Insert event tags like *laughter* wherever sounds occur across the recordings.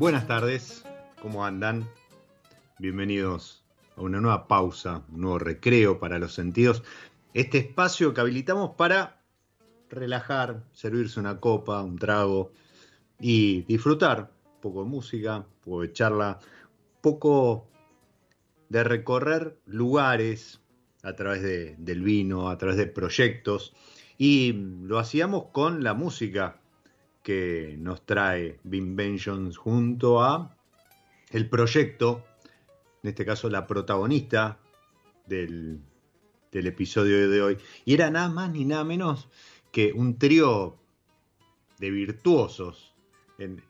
Buenas tardes, ¿cómo andan? Bienvenidos a una nueva pausa, un nuevo recreo para los sentidos. Este espacio que habilitamos para relajar, servirse una copa, un trago y disfrutar un poco de música, un poco de charla, un poco de recorrer lugares a través del vino, a través de proyectos. Y lo hacíamos con la música que nos trae Vinventions junto a el proyecto, en este caso la protagonista del, episodio de hoy. Y era nada más ni nada menos que un trío de virtuosos en,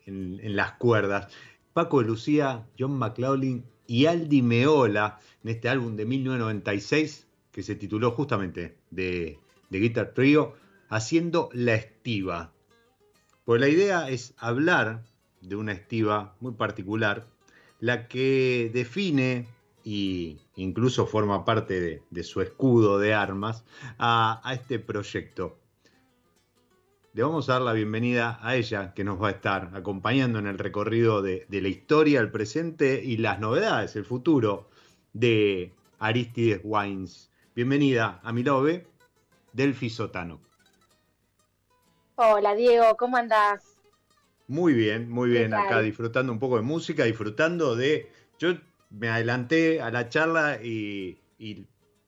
las cuerdas. Paco de Lucía, John McLaughlin y Aldi Meola en este álbum de 1996 que se tituló justamente de, de Guitar Trio, haciendo La Estiva. Pues la idea es hablar de una estiva muy particular, la que define e incluso forma parte de, su escudo de armas a, este proyecto. Le vamos a dar la bienvenida a ella, que nos va a estar acompañando en el recorrido de, la historia, el presente y las novedades, el futuro de Aristides Wines. Bienvenida a mi lado Delfi Sotano. Hola Diego, ¿cómo andás? Muy bien, muy bien, acá disfrutando un poco de música, disfrutando de... Yo me adelanté a la charla y,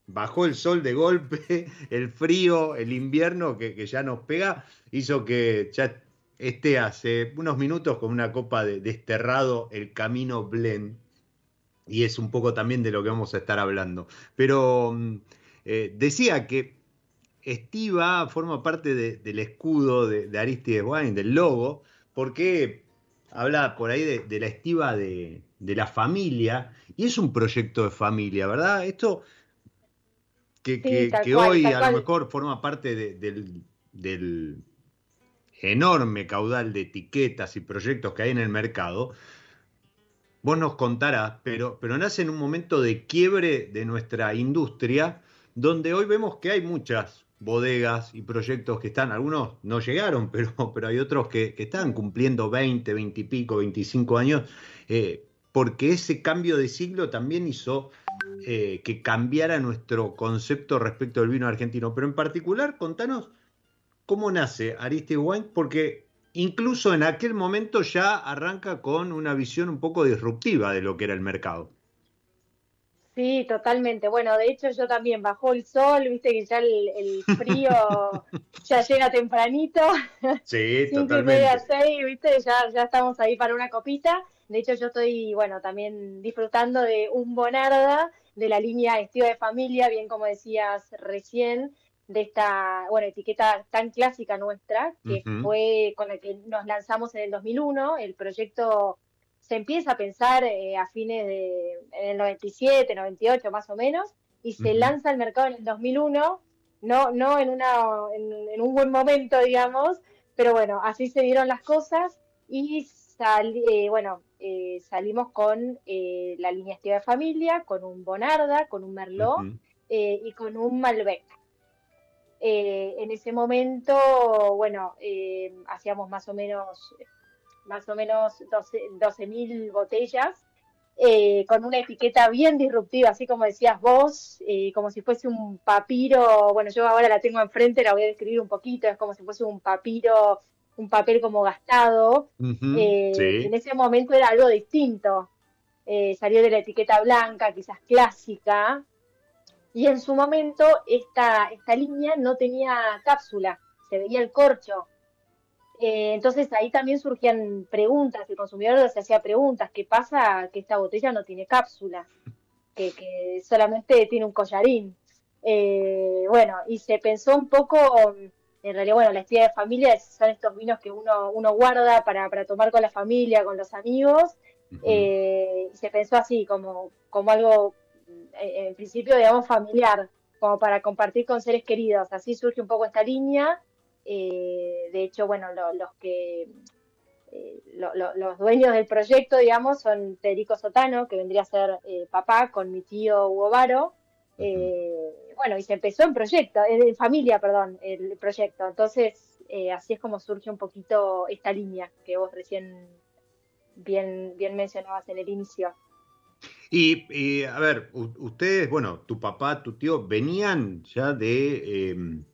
bajó el sol de golpe, *laughs* el frío, el invierno que, ya nos pega, hizo que ya esté hace unos minutos con una copa de desterrado el camino blend. Y es un poco también de lo que vamos a estar hablando. Pero mm, eh, decía que Estiva forma parte del escudo de, Aristides Wine, del logo, porque habla por ahí de, la estiva de, la familia, y es un proyecto de familia, ¿verdad? Esto que, hoy a lo mejor forma parte del, del enorme caudal de etiquetas y proyectos que hay en el mercado, vos nos contarás, pero, pero nace en un momento de quiebre de nuestra industria, donde hoy vemos que hay muchas bodegas y proyectos que están, algunos no llegaron, *laughs* pero, pero hay otros que, están cumpliendo 20, 20 y pico, 25 años, eh, porque ese cambio de siglo también hizo eh, que cambiara nuestro concepto respecto del vino argentino. Pero en particular, contanos cómo nace Aristide Wine, porque incluso en aquel momento ya arranca con una visión un poco disruptiva de lo que era el mercado. Sí, totalmente. Bueno, de hecho yo también bajó el sol, viste que ya el, frío *laughs* ya llega tempranito. *laughs* Sí, Cinco y media, seis, viste, ya, ya estamos ahí para una copita. De hecho yo estoy, bueno, también disfrutando de un Bonarda, de la línea estilo de familia, bien como decías recién, de esta, bueno, etiqueta tan clásica nuestra, que fue con la que nos lanzamos en el 2001, el proyecto se empieza a pensar eh, a fines de en el 97, 98 más o menos, y se lanza al mercado en el 2001, no, no en, una, en, un buen momento, digamos, pero bueno, así se dieron las cosas y eh, bueno, eh, salimos con la línea Estiva de Familia, con un Bonarda, con un Merlot y con un Malbec. en ese momento, bueno, hacíamos más o menos más o menos 12.000 botellas, eh, con una etiqueta bien disruptiva, así como decías vos, eh, como si fuese un papiro, bueno, yo ahora la tengo enfrente, la voy a describir un poquito, es como si fuese un papiro, un papel como gastado. Eh, en ese momento era algo distinto. salió de la etiqueta blanca, quizás clásica, y en su momento esta, esta línea no tenía cápsula, se veía el corcho. Eh, entonces ahí también surgían preguntas, el consumidor se hacía preguntas, ¿qué pasa que esta botella no tiene cápsula? Que, solamente tiene un collarín. Eh, bueno, y se pensó un poco, en realidad, bueno, la historia de familia son estos vinos que uno, uno guarda para, para tomar con la familia, con los amigos, eh, y se pensó así, como, como algo, en principio, digamos, familiar, como para compartir con seres queridos. Así surge un poco esta línea eh, de hecho, bueno, los que eh, los dueños del proyecto, digamos, son Federico Sotano, que vendría a ser eh, papá, con mi tío Hugo Varo. bueno, y se empezó en proyecto, en familia, perdón, el proyecto. Entonces, así es como surge un poquito esta línea que vos recién bien, bien mencionabas en el inicio. Y, a ver, ustedes, bueno, tu papá, tu tío, venían ya de em,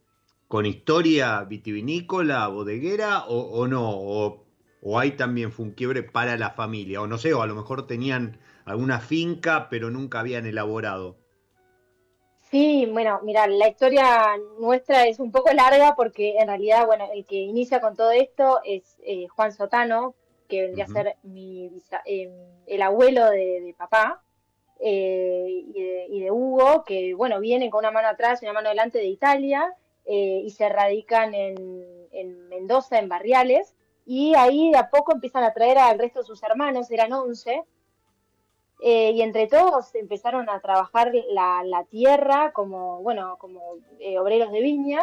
con historia vitivinícola, bodeguera o, no? O, o, ahí también fue un quiebre para la familia? O no sé, o a lo mejor tenían alguna finca, pero nunca habían elaborado. Sí, bueno, mira, la historia nuestra es un poco larga porque en realidad, bueno, el que inicia con todo esto es eh, Juan Sotano, que vendría a ser mi, em, el abuelo de, papá, eh, y, de, y, de, Hugo, que bueno, viene con una mano atrás y una mano delante de Italia, eh, y se radican en, Mendoza, en Barriales, y ahí a poco empiezan a traer al resto de sus hermanos, eran 11, eh, y entre todos empezaron a trabajar la, tierra como, bueno, como eh, obreros de viña,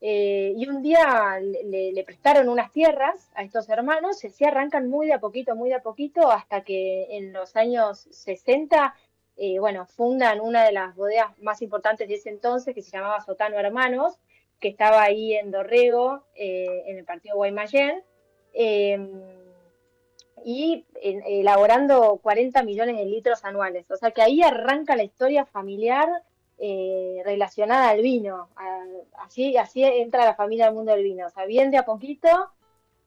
y un día le, prestaron unas tierras a estos hermanos, se arrancan muy de a poquito, muy de a poquito, hasta que en los años 60 bueno, fundan una de las bodegas más importantes de ese entonces, que se llamaba Sotano Hermanos, que estaba ahí en Dorrego, eh, en el partido Guaymallén, em, y elaborando 40 millones de litros anuales. O sea que ahí arranca la historia familiar eh, relacionada al vino. así, así entra la familia al mundo del vino. O sea, bien de a poquito.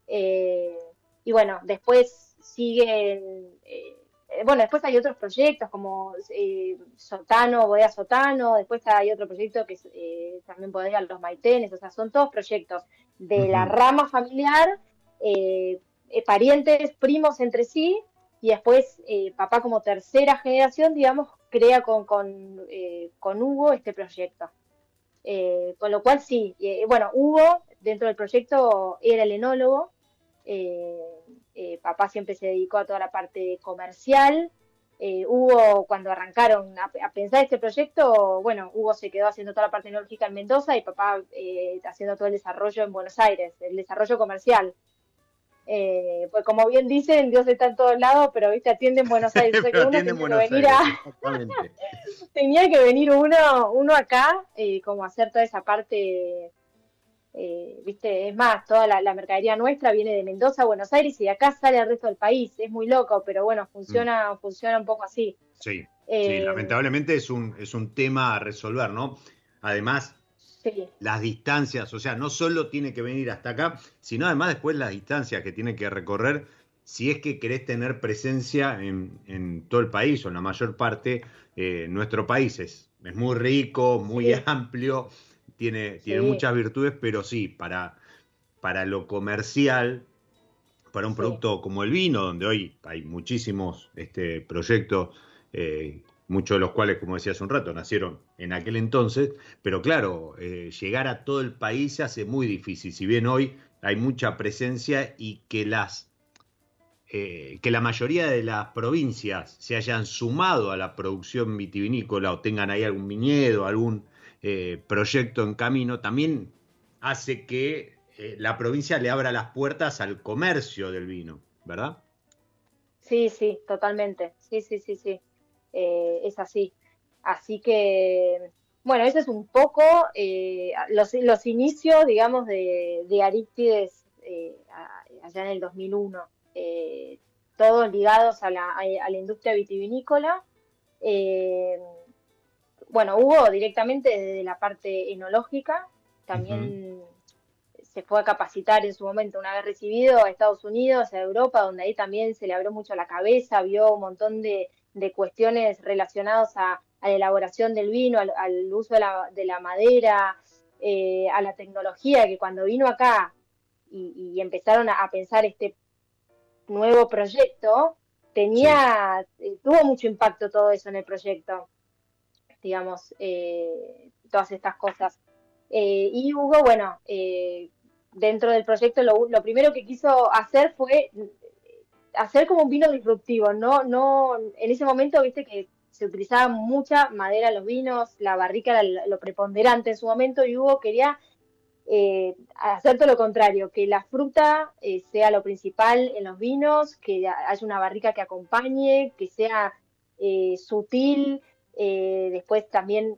Eh, y bueno, después siguen eh, bueno, después hay otros proyectos como eh, Sotano, Bodega Sotano, después hay otro proyecto que es eh, también Bodega Los Maitenes, o sea, son todos proyectos de la rama familiar, parientes, primos entre sí, y después papá como tercera generación, digamos, crea con, con, con Hugo este proyecto. con lo cual sí, bueno, Hugo dentro del proyecto era el enólogo, eh, papá siempre se dedicó a toda la parte comercial, eh, Hugo, cuando arrancaron a, pensar este proyecto, bueno, Hugo se quedó haciendo toda la parte tecnológica en Mendoza y papá eh, haciendo todo el desarrollo en Buenos Aires, el desarrollo comercial. Eh, pues como bien dicen, Dios está en todos lados, pero viste, atiende en Buenos Aires. *laughs* O sea, que uno tenía, que venir *laughs* tenía que venir uno, uno acá, eh, como hacer toda esa parte eh, viste, es más, toda la, mercadería nuestra viene de Mendoza, Buenos Aires y de acá sale al resto del país. Es muy loco, pero bueno, funciona, mm. funciona un poco así. Sí, eh, lamentablemente es un, es un tema a resolver, ¿no? Además, las distancias, o sea, no solo tiene que venir hasta acá, sino además después las distancias que tiene que recorrer si es que querés tener presencia en, todo el país o en la mayor parte. Eh, nuestro país es, muy rico, muy amplio tiene, muchas virtudes, pero sí, para, para lo comercial, para un producto como el vino, donde hoy hay muchísimos este, proyectos, eh, muchos de los cuales, como decía hace un rato, nacieron en aquel entonces, pero claro, eh, llegar a todo el país se hace muy difícil, si bien hoy hay mucha presencia y que las eh, que la mayoría de las provincias se hayan sumado a la producción vitivinícola o tengan ahí algún viñedo, algún eh, proyecto en camino, también hace que eh, la provincia le abra las puertas al comercio del vino, ¿verdad? Sí, sí, totalmente. Sí, sí, sí, sí. Eh, es así. Así que, bueno, ese es un poco los, los, inicios, digamos, de, de Aristides allá en el 2001. todos ligados a la, a la industria vitivinícola. Bueno, hubo directamente desde la parte enológica, también se fue a capacitar en su momento una vez recibido a Estados Unidos, a Europa, donde ahí también se le abrió mucho la cabeza, vio un montón de, cuestiones relacionadas a, la elaboración del vino, al, uso de la, madera, eh, a la tecnología, que cuando vino acá y, empezaron a, pensar este nuevo proyecto, tenía, eh, tuvo mucho impacto todo eso en el proyecto digamos, eh, todas estas cosas. Eh, y Hugo, bueno, eh, dentro del proyecto lo, primero que quiso hacer fue hacer como un vino disruptivo, ¿no? no En ese momento, viste que se utilizaba mucha madera en los vinos, la barrica era lo preponderante en su momento y Hugo quería hacer todo lo contrario, que la fruta sea lo principal en los vinos, que haya una barrica que acompañe, que sea sutil, eh, después también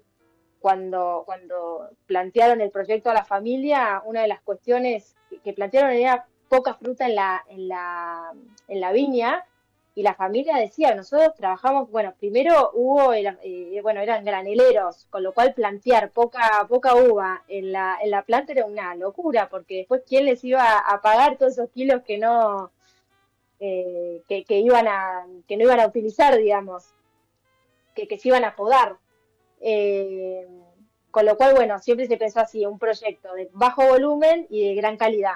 cuando, cuando plantearon el proyecto a la familia, una de las cuestiones que plantearon era poca fruta en la, en la, en la viña y la familia decía, nosotros trabajamos, bueno, primero hubo, eh, bueno, eran graneleros, con lo cual plantear poca, poca uva en la, en la planta era una locura, porque después quién les iba a pagar todos esos kilos que no, eh, que, que, iban a, que no iban a utilizar, digamos que, se iban a podar. Eh, con lo cual, bueno, siempre se pensó así, un proyecto de bajo volumen y de gran calidad.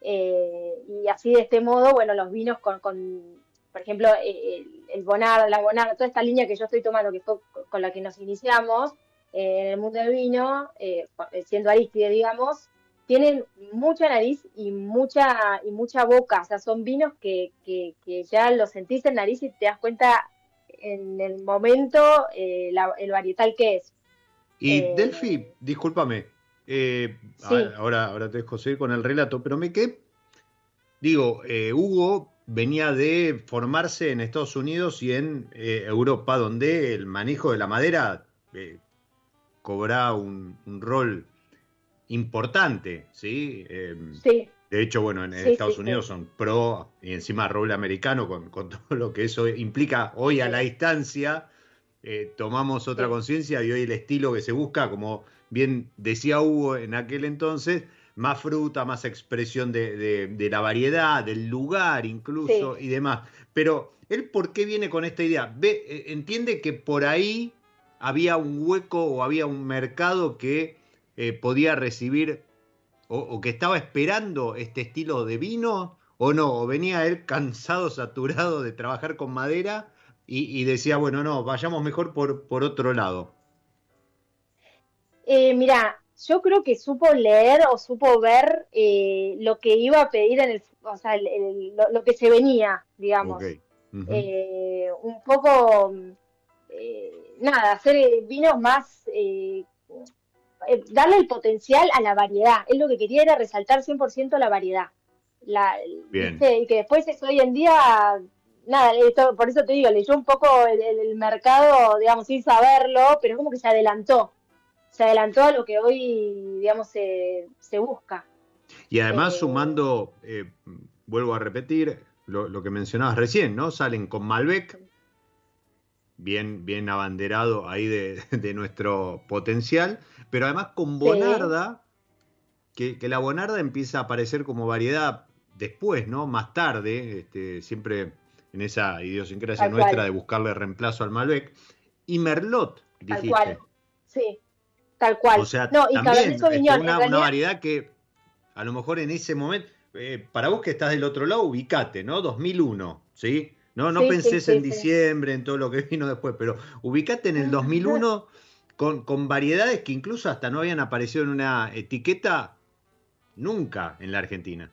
Eh, y así de este modo, bueno, los vinos con, por ejemplo, eh, el, Bonar, la Bonar, toda esta línea que yo estoy tomando, que fue con la que nos iniciamos en el mundo del vino, siendo Aristide, digamos, tienen mucha nariz y mucha y mucha boca, o sea, son vinos que, que, que ya los sentís en nariz y te das cuenta en el momento eh, el varietal que es. Y eh, Delphi, discúlpame, eh, ahora, ahora te dejo seguir con el relato, pero me quedé, digo, Hugo venía de formarse en Estados Unidos y en Europa, donde el manejo de la madera cobra un, un, rol importante, ¿sí? sí. De hecho, bueno, en Estados Unidos son pro y encima roble americano con, todo lo que eso implica hoy a la distancia. Eh, tomamos otra conciencia y hoy el estilo que se busca, como bien decía Hugo en aquel entonces, más fruta, más expresión de, la variedad, del lugar incluso y demás. Pero él, ¿por qué viene con esta idea? Ve, eh, entiende que por ahí había un hueco o había un mercado que eh, podía recibir o, que estaba esperando este estilo de vino o no, o venía él cansado, saturado de trabajar con madera y, decía, bueno, no, vayamos mejor por, por otro lado. Eh, mira, yo creo que supo leer o supo ver eh, lo que iba a pedir en el, o sea, lo, que se venía, digamos. un poco, nada, hacer vinos más darle el potencial a la variedad. Él lo que quería era resaltar 100% la variedad. La, Y que después es hoy en día, nada, por eso te digo, leyó un poco el, mercado, digamos, sin saberlo, pero como que se adelantó. Se adelantó a lo que hoy, digamos, se, busca. Y además, eh, sumando, eh, vuelvo a repetir, lo, que mencionabas recién, ¿no? Salen con Malbec, bien, bien abanderado ahí *laughs* de, nuestro potencial, pero además con Bonarda, que, que, la Bonarda empieza a aparecer como variedad después, ¿no? Más tarde, este, siempre en esa idiosincrasia nuestra de buscarle reemplazo al Malbec. Y Merlot, dijiste. Tal cual. Sí, tal cual. O sea, no, y también este, una, una, variedad que a lo mejor en ese momento, eh, para vos que estás del otro lado, ubicate, ¿no? 2001, ¿sí? No, no pensés en diciembre, en todo lo que vino después, pero ubicate en el 2001 con, con variedades que incluso hasta no habían aparecido en una etiqueta nunca en la Argentina.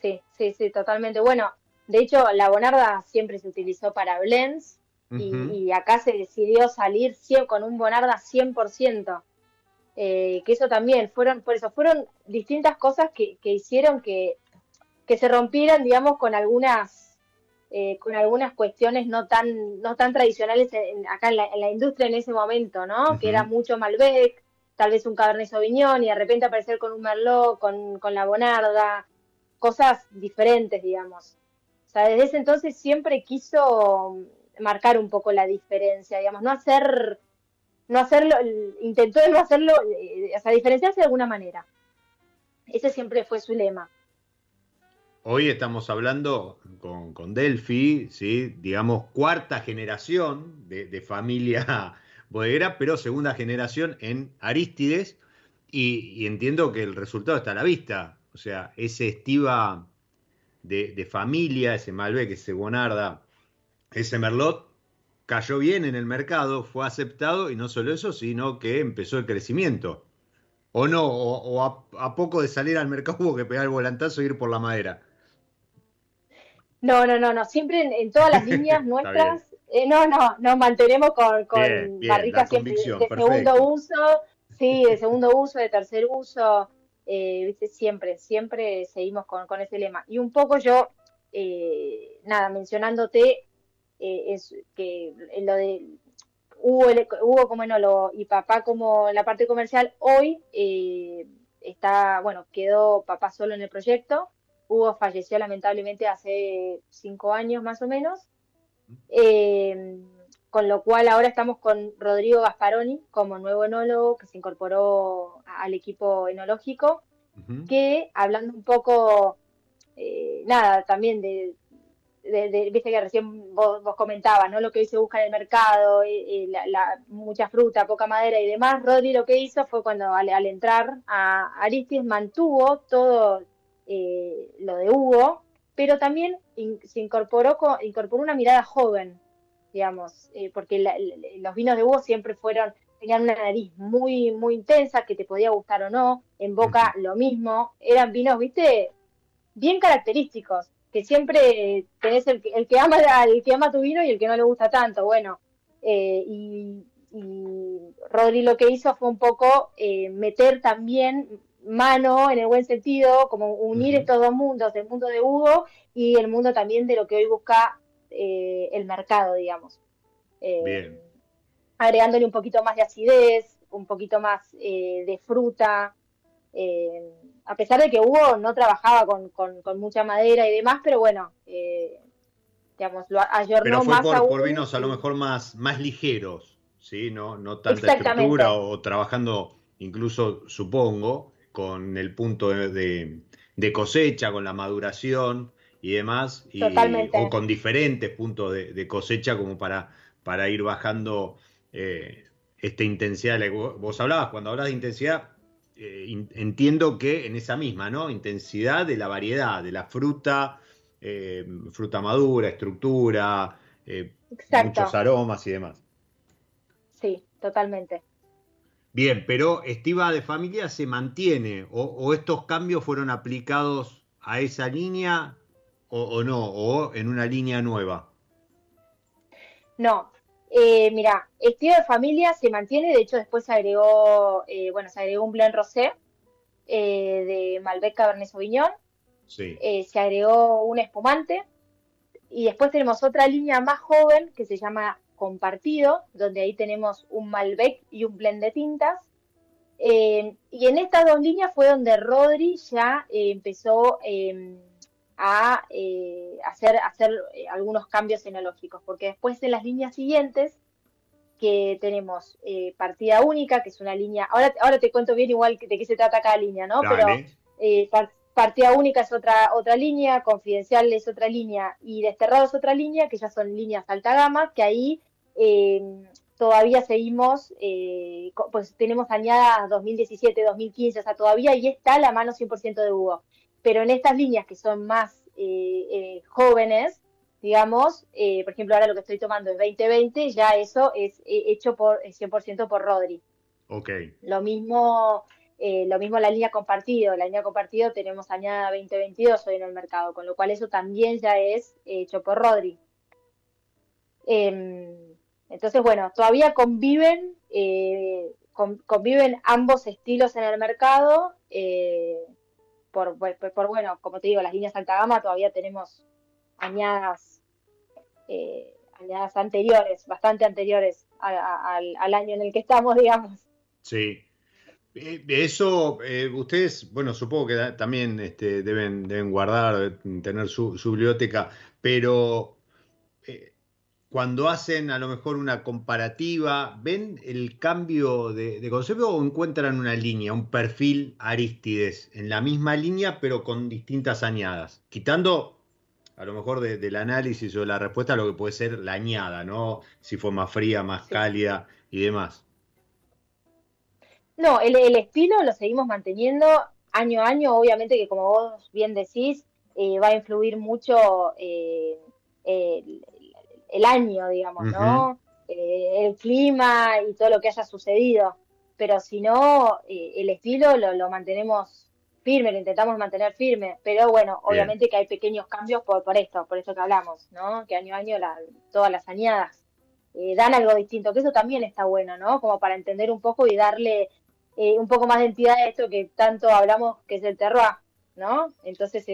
Sí, sí, sí, totalmente. Bueno, de hecho, la Bonarda siempre se utilizó para blends y, acá se decidió salir con un Bonarda 100%. Eh, que eso también fueron, por eso, fueron distintas cosas que, hicieron que, que, se rompieran, digamos, con algunas, eh, con algunas cuestiones no tan, no tan tradicionales acá en la, industria en ese momento, ¿no? Que era mucho Malbec, tal vez un Cabernet Sauvignon y de repente aparecer con un Merlot, con, con la Bonarda, cosas diferentes, digamos. O sea, desde ese entonces siempre quiso marcar un poco la diferencia, digamos, no hacer, no hacerlo, intentó no hacerlo, eh, o sea, diferenciarse de alguna manera. Ese siempre fue su lema. Hoy estamos hablando con, con Delphi, ¿sí? digamos, cuarta generación de, de familia *laughs* bodeguera, pero segunda generación en Aristides, y, entiendo que el resultado está a la vista. O sea, ese estiva de, familia, ese Malbec, ese Bonarda, ese Merlot, cayó bien en el mercado, fue aceptado, y no solo eso, sino que empezó el crecimiento. O no, o, a, poco de salir al mercado *laughs* hubo que pegar el volantazo e ir por la madera. No, no, no, no. Siempre en todas las *laughs* líneas nuestras eh, no, no, nos mantenemos con, con barricas siempre de, segundo uso, sí, de segundo *laughs* uso, de tercer uso, eh, siempre, siempre seguimos con, con, ese lema. Y un poco yo, eh, nada, mencionándote, es que lo de Hugo, Hugo como enólogo y papá como en la parte comercial, hoy está, bueno, quedó papá solo en el proyecto. Hugo falleció lamentablemente hace cinco años más o menos. Eh, con lo cual ahora estamos con Rodrigo Gasparoni como nuevo enólogo que se incorporó al equipo enológico, que hablando un poco, eh, nada, también de, viste que recién vos, comentabas, ¿no? Lo que hoy se busca en el mercado, eh, la, mucha fruta, poca madera y demás. Rodri lo que hizo fue cuando al, entrar a Aristis mantuvo todo lo de Hugo, pero también se incorporó, incorporó una mirada joven, digamos, eh, porque los vinos de Hugo siempre fueron, tenían una nariz muy, muy intensa, que te podía gustar o no, en boca lo mismo, eran vinos, viste, bien característicos, que siempre tenés el, el que ama el que ama tu vino y el que no le gusta tanto, bueno, eh, y, y Rodri lo que hizo fue un poco eh, meter también mano en el buen sentido, como unir estos dos mundos, el mundo de Hugo y el mundo también de lo que hoy busca eh, el mercado, digamos. Eh, agregándole un poquito más de acidez, un poquito más eh, de fruta, a pesar de que Hugo no trabajaba con, con, mucha madera y demás, pero bueno, digamos, lo ayornó pero fue por, por vinos a lo mejor más, más ligeros, ¿sí? No, no tanta estructura o trabajando incluso, supongo, con el punto de, cosecha, con la maduración y demás, y, o con diferentes puntos de, cosecha como para, para ir bajando eh, esta intensidad. Vos hablabas, cuando hablas de intensidad, eh, entiendo que en esa misma, ¿no? Intensidad de la variedad, de la fruta, eh, fruta madura, estructura, muchos aromas y demás. Sí, totalmente. Bien, pero Estiva de Familia se mantiene o, estos cambios fueron aplicados a esa línea o, no, o en una línea nueva. No, eh, mira, estilo de familia se mantiene, de hecho después se agregó, eh, bueno, se agregó un blend rosé eh, de Malbec Cabernet Sauvignon, sí. se agregó un espumante y después tenemos otra línea más joven que se llama Compartido, donde ahí tenemos un Malbec y un blend de tintas. y en estas dos líneas fue donde Rodri ya empezó em, a eh, hacer, hacer eh, algunos cambios enológicos, porque después en las líneas siguientes, que tenemos eh, partida única, que es una línea, ahora, ahora te cuento bien igual de qué se trata cada línea, ¿no? Pero partida única es otra, otra línea, confidencial es otra línea y desterrado es otra línea, que ya son líneas alta gama, que ahí todavía seguimos, pues tenemos añadas 2017, 2015, o sea, todavía ahí está la mano 100% de Hugo pero en estas líneas que son más eh, eh, jóvenes, digamos, eh, por ejemplo, ahora lo que estoy tomando es 2020, ya eso es hecho por 100% por Rodri. Ok. Lo mismo, lo mismo la línea compartido, la línea compartido tenemos añada 2022 hoy en el mercado, con lo cual eso también ya es hecho por Rodri. Em, entonces, bueno, todavía conviven, conviven ambos estilos en el mercado por, por, bueno, como te digo, las líneas alta gama todavía tenemos añadas, eh, añadas anteriores, bastante anteriores al, año en el que estamos, *laughs* digamos. Sí. Eh, eso, eh, ustedes, bueno, supongo que también este, deben, deben guardar, tener su, su biblioteca, pero cuando hacen a lo mejor una comparativa, ¿ven el cambio de, concepto o encuentran una línea, un perfil Aristides en la misma línea pero con distintas añadas? Quitando a lo mejor del análisis o la respuesta lo que puede ser la añada, ¿no? Si fue más fría, más cálida y demás. No, el, estilo lo seguimos manteniendo año a año, obviamente que como vos bien decís, eh, va a influir mucho eh, el año, digamos, ¿no? Eh, el clima y todo lo que haya sucedido. Pero si no, el estilo lo, mantenemos firme, lo intentamos mantener firme. Pero bueno, obviamente que hay pequeños cambios por, por esto, por esto que hablamos, ¿no? Que año a año todas las añadas dan algo distinto, que eso también está bueno, ¿no? Como para entender un poco y darle un poco más de entidad a esto que tanto hablamos que es el terroir, ¿no? Entonces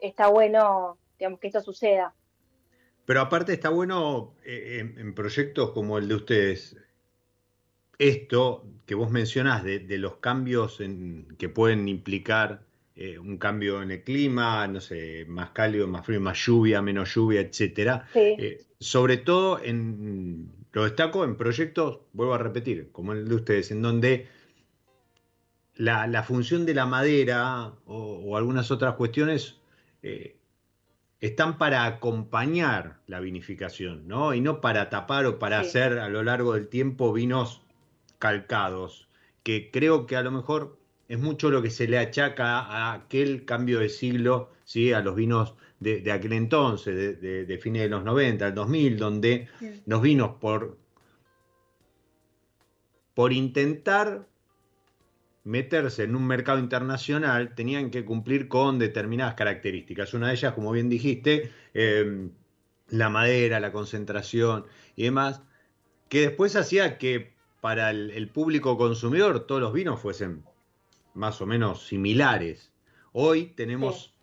está bueno, digamos, que esto suceda. Pero aparte está bueno eh, en, proyectos como el de ustedes, esto que vos mencionás de, los cambios que pueden implicar eh, un cambio en el clima, no sé, más cálido, más frío, más lluvia, menos lluvia, etcétera. Eh, sobre todo en, lo destaco en proyectos, vuelvo a repetir, como el de ustedes, en donde la, función de la madera o, algunas otras cuestiones están para acompañar la vinificación, ¿no? Y no para tapar o para hacer a lo largo del tiempo vinos calcados, que creo que a lo mejor es mucho lo que se le achaca a aquel cambio de siglo, ¿sí? A los vinos de, aquel entonces, de, fines de los 90, del 2000, donde los vinos por, por intentar meterse en un mercado internacional tenían que cumplir con determinadas características. Una de ellas, como bien dijiste, em, la madera, la concentración y demás, que después hacía que para el, público consumidor todos los vinos fuesen más o menos similares. Hoy tenemos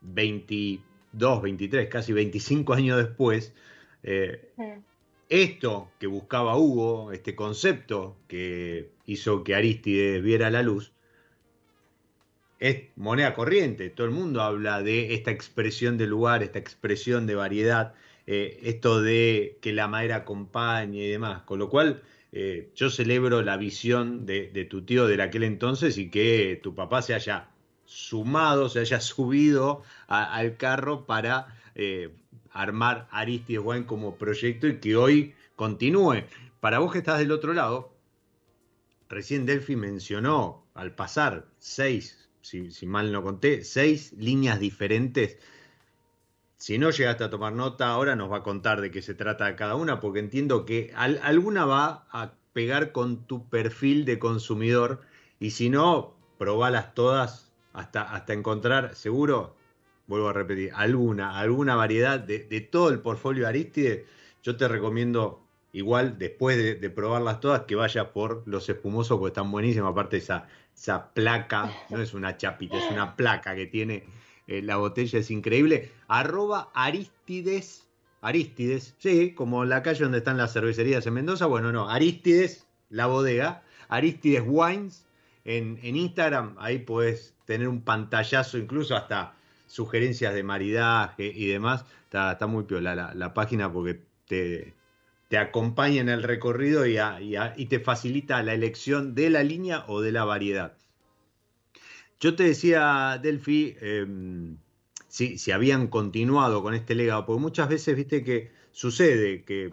22, 23, eh, casi 25 años después, eh, esto que buscaba Hugo, este concepto que hizo que Aristides viera la luz, es moneda corriente. Todo el mundo habla de esta expresión de lugar, esta expresión de variedad, eh, esto de que la madera acompañe y demás. Con lo cual, eh, yo celebro la visión de, tu tío de aquel entonces y que tu papá se haya sumado, se haya *laughs* subido al carro para eh, armar Aristides Wine como proyecto y que hoy continúe. Para vos que estás del otro lado, recién Delphi mencionó al pasar seis, si, mal no conté, seis líneas diferentes. Si no llegaste a tomar nota, ahora nos va a contar de qué se trata cada una, porque entiendo que alguna va a pegar con tu perfil de consumidor y si no, probalas todas hasta, hasta encontrar, seguro, vuelvo a repetir, alguna, alguna variedad de, todo el portfolio Aristides, yo te recomiendo igual después de, probarlas todas que vayas por los espumosos porque están buenísimos, aparte esa, esa placa, no es una chapita, es una placa que tiene eh, la botella, es increíble. Arroba Aristides, Aristides, sí, como la calle donde están las cervecerías en Mendoza, bueno, no, Aristides, la bodega, Aristides Wines, en, Instagram, ahí puedes tener un pantallazo, incluso hasta sugerencias de maridaje y demás. Está, muy piola la, página porque te, te, acompaña en el recorrido y, y, te facilita la elección de la línea o de la variedad. Yo te decía, Delphi, em, si, si, habían continuado con este legado, porque muchas veces, viste, que sucede que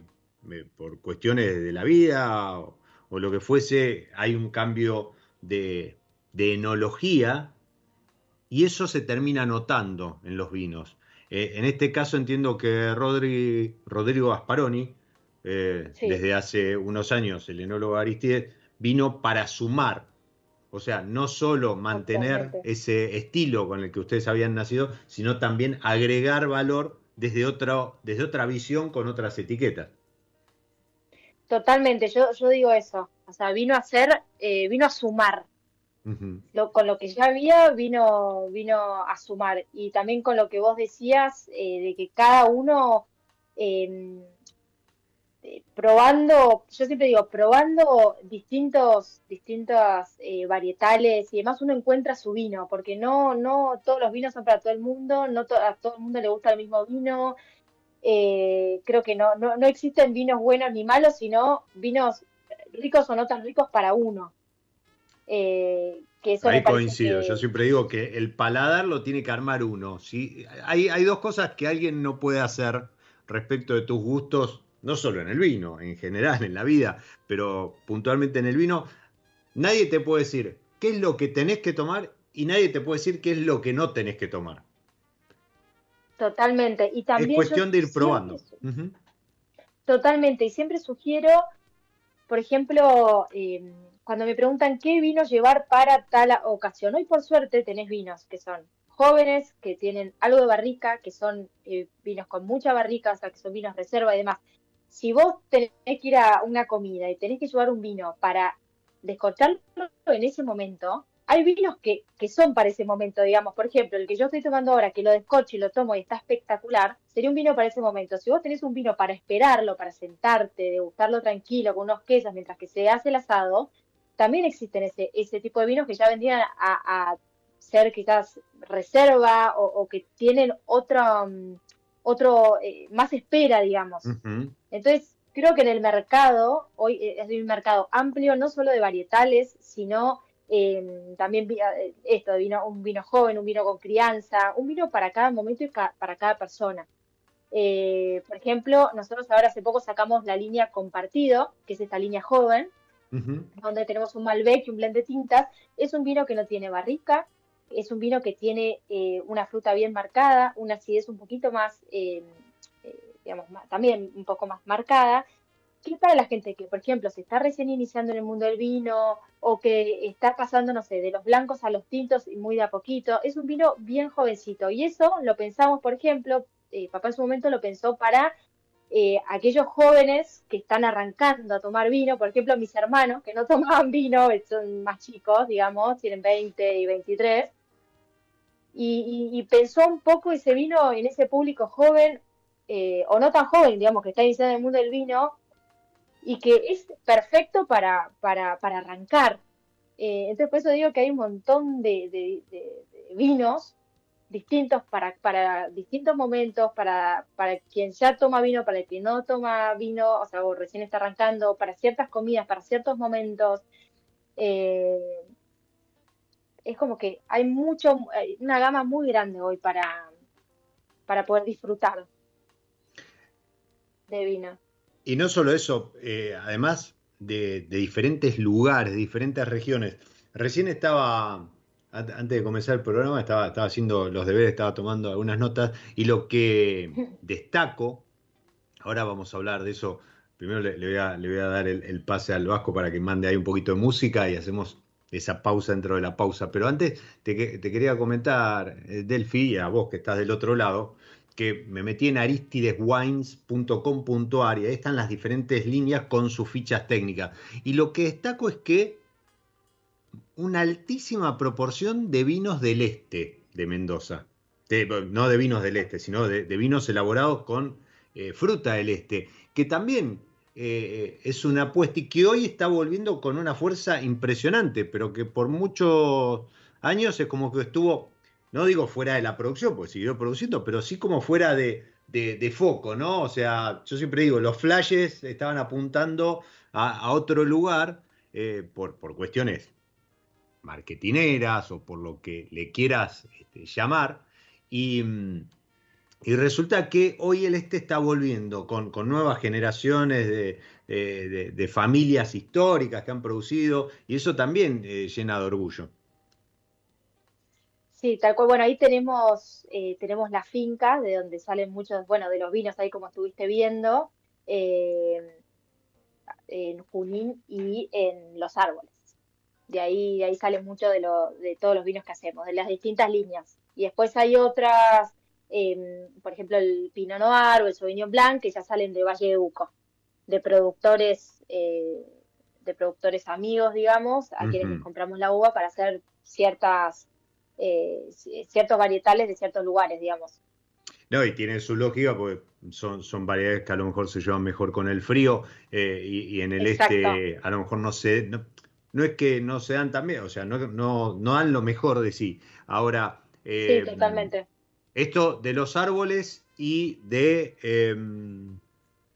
eh, por cuestiones de la vida o, o, lo que fuese, hay un cambio de, enología y eso se termina notando en los vinos. Eh, en este caso entiendo que Rodrigo Asparoni, eh, desde hace unos años, el enólogo Aristides, vino para sumar, o sea, no solo mantener ese estilo con el que ustedes habían nacido, sino también agregar valor desde, desde otra visión con otras etiquetas. Totalmente, yo, yo digo eso. O sea, vino a ser, eh, vino a sumar. Con lo que ya había, vino, vino a sumar. Y también con lo que vos decías, eh, de que cada uno em, eh, probando, yo siempre digo, probando distintos, distintas varietales y demás, uno encuentra su vino, porque no, no todos los vinos son para todo el mundo, no a todo el mundo le gusta el mismo vino, eh, creo que no, no, no, existen vinos buenos ni malos, sino vinos ricos o no tan ricos para uno. Eh, que eso Ahí coincido, yo siempre digo que el paladar lo tiene que armar uno. ¿sí? Hay, hay dos cosas que alguien no puede hacer respecto de tus gustos, no solo en el vino, en general, en la vida, pero puntualmente en el vino. Nadie te puede decir qué es lo que tenés que tomar y nadie te puede decir qué es lo que no tenés que tomar. Totalmente. Y también es cuestión de ir probando. Totalmente. Y siempre sugiero, por ejemplo, em, cuando me preguntan qué vino llevar para tal ocasión. Hoy por suerte tenés vinos que son jóvenes, que tienen algo de barrica, que son eh, vinos con mucha barrica, o sea, que son vinos reserva y demás. Si vos tenés que ir a una comida y tenés que llevar un vino para descorcharlo en ese momento, hay vinos que, que, son para ese momento, digamos, por ejemplo, el que yo estoy tomando ahora, que lo descocho y lo tomo y está espectacular, sería un vino para ese momento. Si vos tenés un vino para esperarlo, para sentarte, degustarlo tranquilo, con unos quesos, mientras que se hace el asado, también existen ese, ese tipo de vinos que ya vendrían a, ser quizás reserva o, que tienen otro, mm, otro eh, más espera, digamos. Entonces, creo que en el mercado, hoy eh, es un mercado amplio, no solo de varietales, sino Em, también eh, esto, vino, un vino joven, un vino con crianza, un vino para cada momento y para cada persona. Eh, por ejemplo, nosotros ahora hace poco sacamos la línea compartido, que es esta línea joven, donde tenemos un Malbec y un blend de tintas. Es un vino que no tiene barrica, es un vino que tiene eh, una fruta bien marcada, una acidez un poquito más, em, digamos, también un poco más marcada, ¿Qué para la gente que, por ejemplo, se está recién iniciando en el mundo del vino o que está pasando, no sé, de los blancos a los tintos y muy de a poquito? Es un vino bien jovencito y eso lo pensamos, por ejemplo, eh, papá en su momento lo pensó para eh, aquellos jóvenes que están arrancando a tomar vino, por ejemplo, mis hermanos que no *laughs* tomaban vino, son más chicos, digamos, tienen 20 y 23, y, pensó un poco ese vino en ese público joven, eh, o no tan joven, digamos, que está iniciando el mundo del vino, y que es perfecto para, para, arrancar. Eh, entonces, por eso digo que hay un montón de, vinos distintos para, para distintos momentos, para, para quien ya toma vino, para el que no toma vino, o sea, o recién está arrancando, para ciertas comidas, para ciertos momentos. Eh, es como que hay mucho, una gama muy grande hoy para, para poder disfrutar de vino. Y no solo eso, eh, además de, diferentes lugares, de diferentes regiones. Recién estaba, antes de comenzar el programa, estaba, estaba haciendo los deberes, estaba tomando algunas notas y lo que *laughs* destaco, ahora vamos a hablar de eso, primero le, voy, a, dar el, pase al Vasco para que mande ahí un poquito de música y hacemos esa pausa dentro de la pausa. Pero antes te, quería comentar, eh, Delphi, a vos que estás del otro lado, que me metí en aristideswines.com.ar y ahí están las diferentes líneas con sus fichas técnicas. Y lo que destaco es que una altísima proporción de vinos del este de Mendoza. no de vinos del este, sino de, vinos elaborados con eh, fruta del este, que también eh, es una apuesta y que hoy está volviendo con una fuerza impresionante, pero que por muchos años es como que estuvo, no digo fuera de la producción, porque siguió produciendo, pero sí como fuera de, foco, ¿no? O sea, yo siempre digo, los flashes estaban apuntando a, otro lugar eh, por, por, cuestiones marketineras o por lo que le quieras este, llamar. Y, mm, y resulta que hoy el este está volviendo con, nuevas generaciones de, familias históricas que han producido y eso también eh, llena de orgullo. Sí, tal cual. Bueno, ahí tenemos, eh, tenemos la finca de donde salen muchos, bueno, de los vinos ahí como estuviste viendo, eh, en Junín y en Los Árboles. De ahí, de ahí salen mucho de, lo, de todos los vinos que hacemos, de las distintas líneas. Y después hay otras Em, por ejemplo, el Pinot Noir o el Sauvignon Blanc, que ya salen de Valle de Uco, de productores, eh, de productores amigos, digamos, a quienes compramos la uva para hacer ciertas, eh, ciertos varietales de ciertos lugares, digamos. No, y tiene su lógica porque son, son variedades que a lo mejor se llevan mejor con el frío eh, y, en el este a lo mejor no se... No, no, es que no se dan también, o sea, no, no, no dan lo mejor de sí. Ahora... sí, totalmente esto de los árboles y de. Em,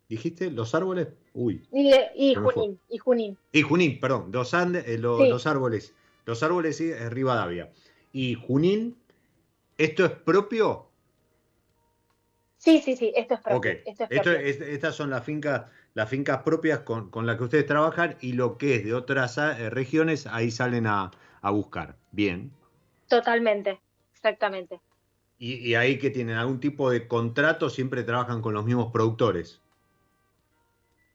¿Dijiste? ¿Los árboles? Uy. Y, Junín, y Junín. Y Junín, perdón. Los, eh, los árboles. Los árboles sí, es Rivadavia. Y Junín, ¿esto es propio? Sí, sí, sí, esto es propio. Esto estas son las fincas, las fincas propias con, las que ustedes trabajan y lo que es de otras eh, regiones, ahí salen a buscar. Bien. Totalmente, exactamente. Y, ahí que tienen algún tipo de contrato, siempre trabajan con los mismos productores.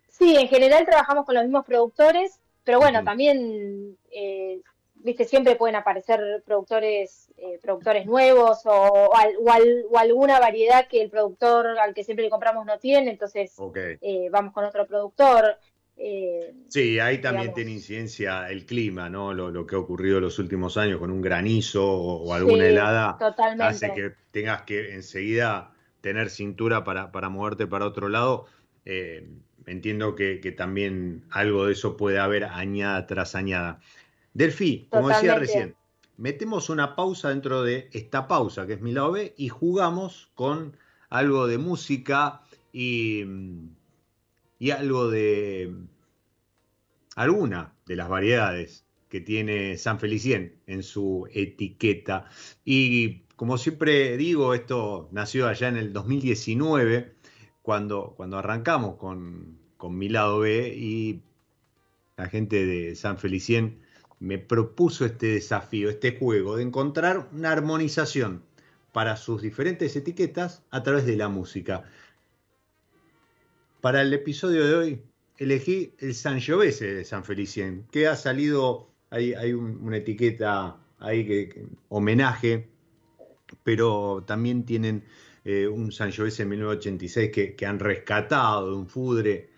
Sí, en general trabajamos con los mismos productores, pero bueno, también, eh, viste, siempre pueden aparecer productores, eh, productores nuevos o, alguna variedad que el productor al que siempre le compramos no tiene, entonces eh, vamos con otro productor. Eh, sí, ahí también tiene incidencia el clima, ¿no? Lo, que ha ocurrido en los últimos años con un granizo o, alguna helada hace que tengas que enseguida tener cintura para, moverte para otro lado. Entiendo que, también algo de eso puede haber añada tras añada. Delfi, como decía recién, metemos una pausa dentro de esta pausa que es mi lado B y jugamos con algo de música y y algo de alguna de las variedades que tiene San Felicien en su etiqueta. Y como siempre digo, esto nació allá en el 2019, cuando, cuando arrancamos con, con mi lado B y la gente de San Felicien me propuso este desafío, este juego, de encontrar una armonización para sus diferentes etiquetas a través de la música. Para el episodio de hoy elegí el Sangiovese de San Felicien, que ha salido, hay, una etiqueta ahí que, homenaje, pero también tienen eh, un Sangiovese 1986 que, que, han rescatado de un fudre.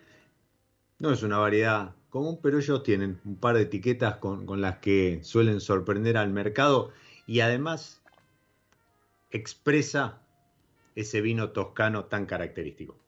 No es una variedad común, pero ellos tienen un par de etiquetas con, con las que suelen sorprender al mercado y además expresa ese vino toscano tan característico.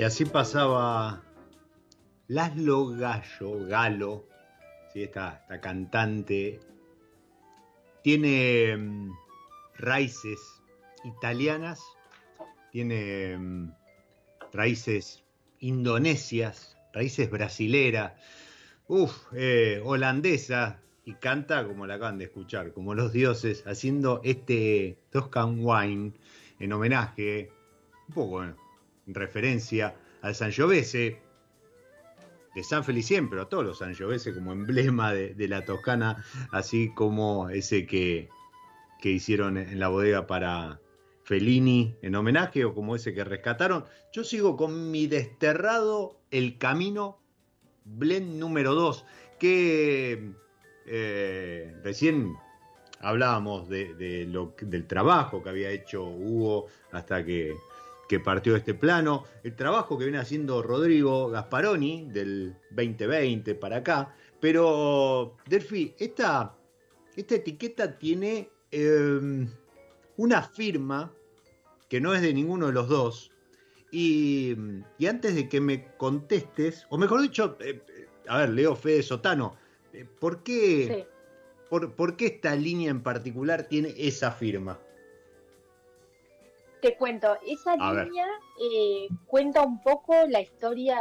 Y así pasaba Laszlo Gallo, Galo, ¿sí? esta, esta cantante, tiene mm, raíces italianas, tiene mm, raíces indonesias, raíces brasileras, uf, eh, holandesa, y canta como la acaban de escuchar, como los dioses, haciendo este Toscan Wine en homenaje, un poco en referencia al Sangiovese, de San Felicien, pero a todos los Sangiovese como emblema de, la Toscana, así como ese que, que hicieron en la bodega para Fellini en homenaje, o como ese que rescataron. Yo sigo con mi desterrado El Camino, blend número 2, que eh, recién hablábamos de lo, del trabajo que había hecho Hugo hasta que, que partió de este plano, el trabajo que viene haciendo Rodrigo Gasparoni del 2020 para acá, pero Delphi, esta, esta etiqueta tiene eh, una firma que no es de ninguno de los dos, y, y antes de que me contestes, o mejor dicho, eh, a ver, Leo Fede Sotano, eh, ¿por qué, Sí. por, por qué esta línea en particular tiene esa firma? Te cuento, esa A línea eh, cuenta un poco la historia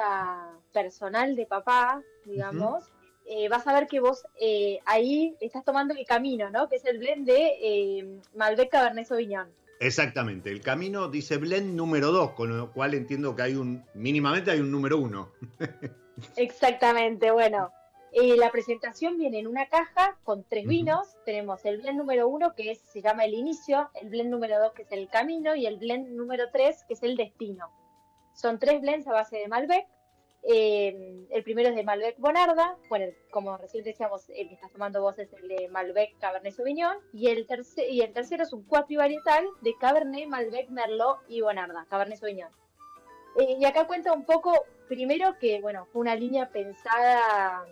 personal de papá, digamos. Eh, vas a ver que vos eh, ahí estás tomando el camino, ¿no? Que es el blend de eh, Malbec Cabernet Sauvignon. Exactamente, el camino dice blend número 2, con lo cual entiendo que hay un, mínimamente hay un número 1. *laughs* Exactamente, bueno. Eh, la presentación viene en una caja con tres vinos. Tenemos el blend número uno, que es, se llama el inicio, el blend número dos, que es el camino, y el blend número tres, que es el destino. Son tres blends a base de Malbec. Eh, el primero es de Malbec Bonarda, bueno, como recién decíamos, el que estás tomando vos es el de Malbec Cabernet Sauvignon, y el, terce- y el tercero es un cuatrivarietal de Cabernet, Malbec, Merlot y Bonarda, Cabernet Sauvignon. Eh, y acá cuenta un poco, primero que, bueno, fue una línea pensada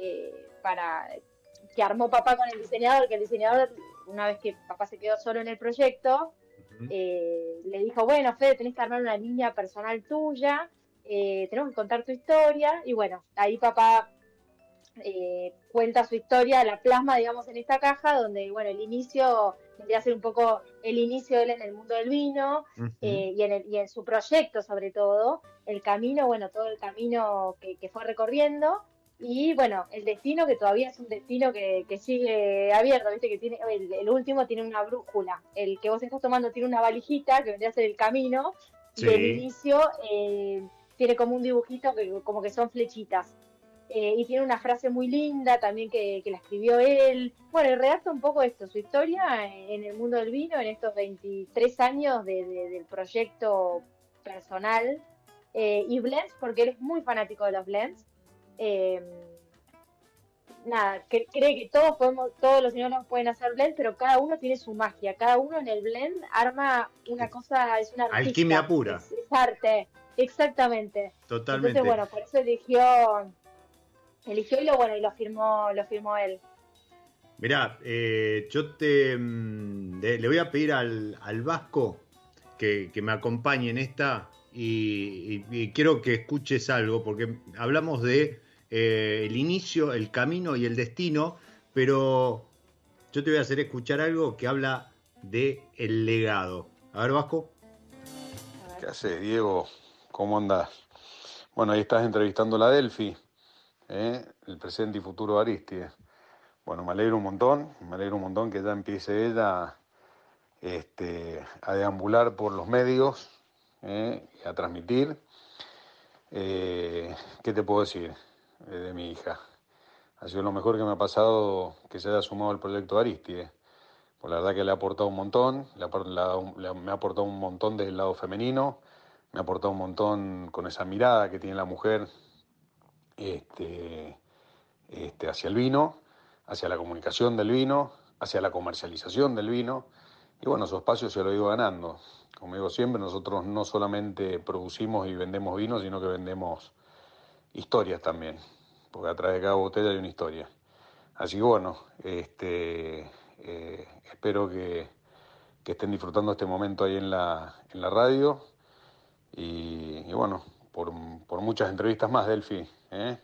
eh, para que armó papá con el diseñador, que el diseñador, una vez que papá se quedó solo en el proyecto, eh, le dijo, bueno, Fede, tenés que armar una línea personal tuya, eh, tenemos que contar tu historia, y bueno, ahí papá eh, cuenta su historia, la plasma, digamos, en esta caja, donde, bueno, el inicio vendría a ser un poco el inicio de él en el mundo del vino, eh, y, en el- y en su proyecto sobre todo, el camino, bueno, todo el camino que, que fue recorriendo, y bueno, el destino que todavía es un destino que, que sigue abierto, viste que tiene, el, el último tiene una brújula, el que vos estás tomando tiene una valijita que vendría a ser el camino, y el Sí. inicio eh, tiene como un dibujito que como que son flechitas. eh, y tiene una frase muy linda también que, que la escribió él. Bueno, y redacta un poco esto, su historia en el mundo del vino, en estos 23 años de- de- del proyecto personal. Eh, y blends, porque él es muy fanático de los blends. Eh, nada, que- cree que todos podemos, todos los señores pueden hacer blend, pero cada uno tiene su magia. Cada uno en el blend arma una cosa, es una artista, Alquimia pura. Es, es arte, exactamente. Totalmente. Entonces, bueno, por eso eligió, eligió y lo bueno, y lo firmó, lo firmó él. Mirá, eh, yo te mm, le, le voy a pedir al, al Vasco que, que me acompañe en esta y, y- y quiero que escuches algo, porque hablamos de eh, el inicio, el camino y el destino, pero yo te voy a hacer escuchar algo que habla de el legado. A ver, Vasco. ¿Qué haces, Diego? ¿Cómo andás? Bueno, ahí estás entrevistando a la Delphi, ¿eh? el presente y futuro de Aristides. Bueno, me alegro un montón, me alegro un montón que ya empiece ella este, a deambular por los medios ¿eh? a transmitir. Eh, ¿Qué te puedo decir eh, de mi hija? Ha sido lo mejor que me ha pasado que se haya sumado al proyecto de Aristides. Pues la verdad que le ha aportado un montón, le ha, me ha aportado un montón desde el lado femenino, me ha aportado un montón con esa mirada que tiene la mujer este, este, hacia el vino, hacia la comunicación del vino, hacia la comercialización del vino. Y bueno, su espacio se lo ha ido ganando. Como digo siempre, nosotros no solamente producimos y vendemos vino, sino que vendemos historias también, porque atrás de cada botella hay una historia. Así que bueno, este, eh, espero que, que estén disfrutando este momento ahí en la, en la radio y, bueno, por, por muchas entrevistas más, Delphi. ¿eh?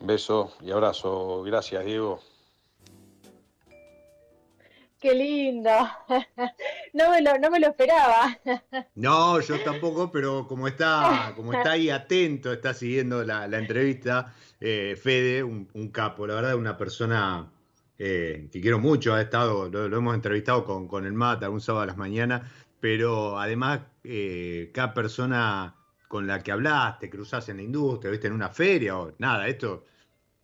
Beso y abrazo. Gracias, Diego. Qué lindo. *laughs* No me lo, no me lo esperaba. No, yo tampoco, pero como está, como está ahí atento, está siguiendo la, entrevista, eh, Fede, un, un capo, la verdad, una persona eh, que quiero mucho, ha estado, lo, hemos entrevistado con, con el Mata algún sábado a las mañanas, pero además eh, cada persona con la que hablaste, cruzás en la industria, viste, en una feria o nada, esto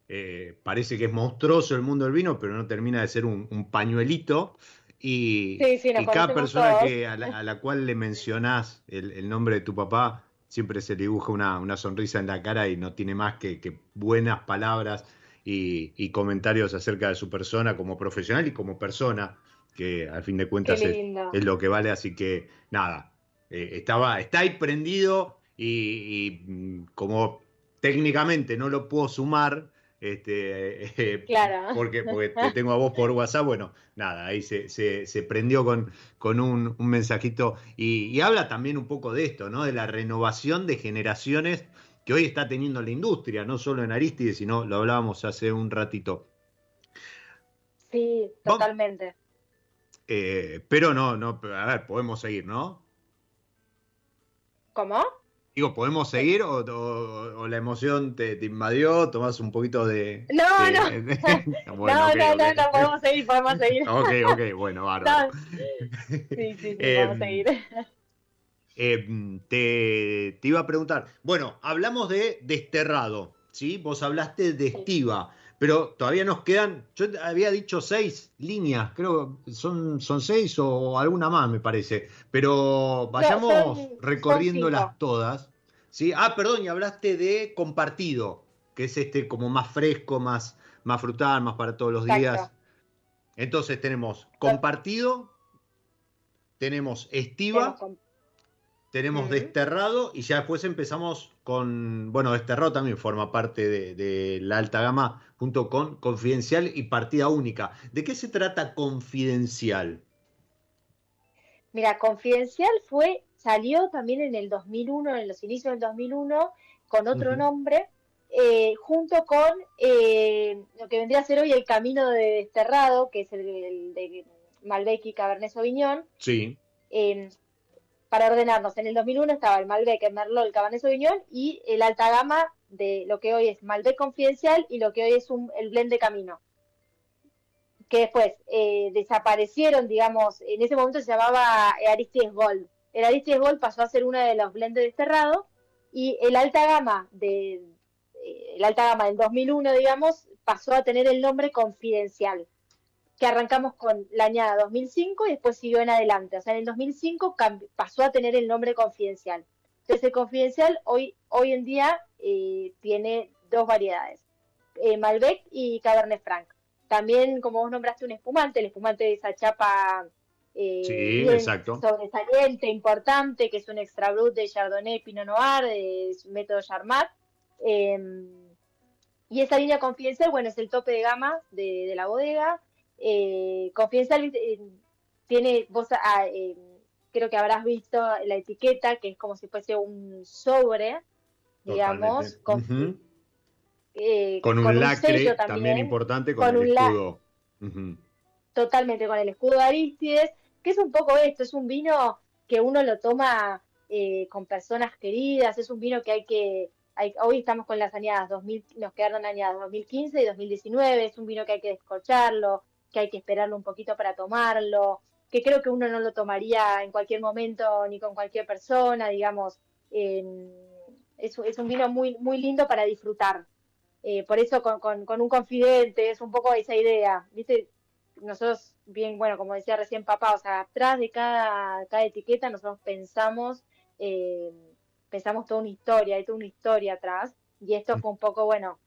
eh, parece que es monstruoso el mundo del vino, pero no termina de ser un, un pañuelito. Y, Sí, sí, nos y cada persona todos. que, a, la, a la cual le mencionás el, el nombre de tu papá, siempre se le dibuja una, una sonrisa en la cara y no tiene más que, que buenas palabras y, y comentarios acerca de su persona como profesional y como persona, que al fin de cuentas es, lo que vale. Así que nada, eh, estaba, está ahí prendido y, y, mm, como técnicamente no lo puedo sumar, este, *laughs* eh, Claro. porque, porque *laughs* te tengo a vos por WhatsApp, bueno, nada, ahí se, se, se prendió con, con un, un mensajito y, y habla también un poco de esto, ¿no? De la renovación de generaciones que hoy está teniendo la industria, no solo en Aristides, sino lo hablábamos hace un ratito. Sí, totalmente. Eh, pero no, no, a ver, podemos seguir, ¿no? ¿Cómo? Digo, ¿podemos seguir o, o- o la emoción te, te invadió? ¿Tomás un poquito de...? No, de- no. *laughs* de- *laughs* Bueno, no, no, no, no, podemos seguir, podemos seguir. *laughs* Ok, ok, bueno, bárbaro. No. Sí, sí, sí, Em, podemos seguir. Eh, te, te iba a preguntar, bueno, hablamos de desterrado, ¿sí? Vos hablaste de estiva, pero todavía nos quedan, yo había dicho seis líneas, creo son, son seis o alguna más, me parece, pero vayamos son recorriéndolas todas, ¿sí? Ah, perdón, y hablaste de compartido, que es este como más fresco, más, más frutal, más para todos los días. Entonces tenemos compartido, tenemos estiva. Tenemos desterrado y ya después empezamos con, bueno, desterrado también forma parte de, de la alta gama junto con confidencial y partida única. ¿De qué se trata confidencial? Mira, Confidencial fue, salió también en el 2001, en los inicios del 2001, con otro nombre, eh, junto con eh, lo que vendría a ser hoy el Camino de Desterrado, que es el, el de Malbec y Cabernet Sauvignon. Sí, Eh, para ordenarnos, en el 2001 estaba el Malbec, el Merlot, el Cabernet Sauvignon y el alta gama de lo que hoy es Malbec Confidencial y lo que hoy es un, el blend de Camino. Que después eh, desaparecieron, digamos, en ese momento se llamaba Aristides Gold. El Aristides Gold pasó a ser uno de los blends de desterrado y el alta gama de eh, el alta gama del 2001, digamos, pasó a tener el nombre confidencial, que arrancamos con la añada 2005 y después siguió en adelante. O sea, en el 2005 cambi- pasó a tener el nombre confidencial. Entonces, el confidencial hoy, hoy en día eh, tiene dos variedades, eh, Malbec y Cabernet Franc. También, como vos nombraste, un espumante, el espumante de esa chapa eh, Sí, bien exacto. sobresaliente, importante, que es un extra brut de Chardonnay Pinot Noir, de su método Charmat. Eh, y esa línea confidencial, bueno, es el tope de gama de, de la bodega. Eh, confidencial tiene, vos ah, eh, creo que habrás visto la etiqueta, que es como si fuese un sobre, digamos, Totalmente. con, eh, Con un lacre sello también, importante con, con el escudo. Totalmente con el escudo de Aristides, que es un poco esto, es un vino que uno lo toma eh, con personas queridas, es un vino que hay que, hay- hoy estamos con las añadas 2000, nos quedaron añadas 2015 y 2019, es un vino que hay que descorcharlo, que hay que esperarlo un poquito para tomarlo, que creo que uno no lo tomaría en cualquier momento ni con cualquier persona, digamos, es, es un vino muy, muy lindo para disfrutar. Eh, por eso con, con, con un confidente es un poco esa idea, ¿viste? nosotros, bien, bueno, como decía recién papá, o sea, atrás de cada, cada etiqueta nosotros pensamos, eh, pensamos toda una historia, hay toda una historia atrás, y esto fue un poco, bueno,